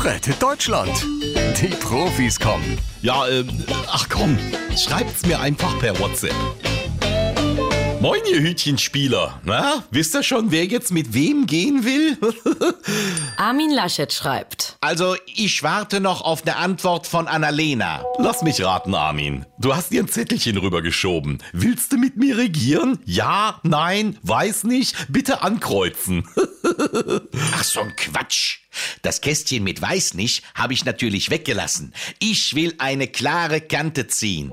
Rettet Deutschland. Die Profis kommen. Ja, ähm, ach komm, schreibt's mir einfach per WhatsApp. Moin, ihr Hütchenspieler. Na, wisst ihr schon, wer jetzt mit wem gehen will? Armin Laschet schreibt. Also, ich warte noch auf eine Antwort von Annalena. Lass mich raten, Armin. Du hast dir ein Zettelchen rübergeschoben. Willst du mit mir regieren? Ja, nein, weiß nicht. Bitte ankreuzen. Ach, so ein Quatsch. Das Kästchen mit Weiß nicht habe ich natürlich weggelassen. Ich will eine klare Kante ziehen.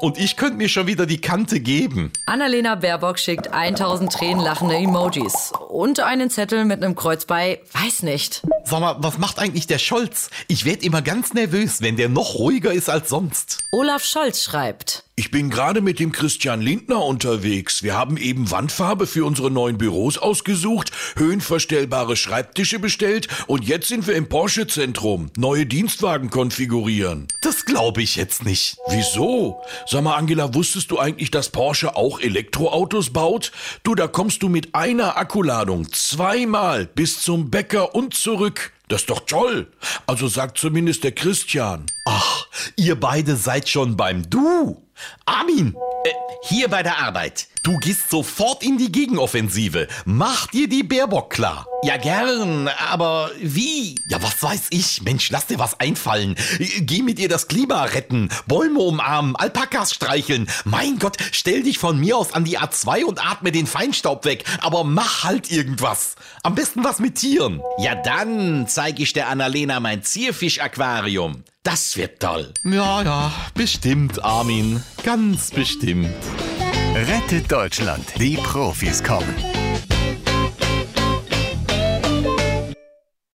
Und ich könnte mir schon wieder die Kante geben. Annalena Baerbock schickt 1000 tränenlachende Emojis und einen Zettel mit einem Kreuz bei Weiß nicht. Sag mal, was macht eigentlich der Scholz? Ich werd immer ganz nervös, wenn der noch ruhiger ist als sonst. Olaf Scholz schreibt. Ich bin gerade mit dem Christian Lindner unterwegs. Wir haben eben Wandfarbe für unsere neuen Büros ausgesucht, höhenverstellbare Schreibtische bestellt und jetzt sind wir im Porsche-Zentrum. Neue Dienstwagen konfigurieren. Das glaube ich jetzt nicht. Wieso? Sag mal, Angela, wusstest du eigentlich, dass Porsche auch Elektroautos baut? Du, da kommst du mit einer Akkuladung zweimal bis zum Bäcker und zurück. Das ist doch toll. Also sagt zumindest der Christian. Ach, ihr beide seid schon beim Du. Armin, Äh, hier bei der Arbeit. Du gehst sofort in die Gegenoffensive. Mach dir die Baerbock klar. Ja, gern, aber wie? Ja, was weiß ich? Mensch, lass dir was einfallen. Geh mit ihr das Klima retten, Bäume umarmen, Alpakas streicheln. Mein Gott, stell dich von mir aus an die A2 und atme den Feinstaub weg. Aber mach halt irgendwas. Am besten was mit Tieren. Ja, dann zeige ich der Annalena mein Zierfisch-Aquarium. Das wird toll. Ja, ja, bestimmt, Armin. Ganz bestimmt. Rettet Deutschland. Die Profis kommen.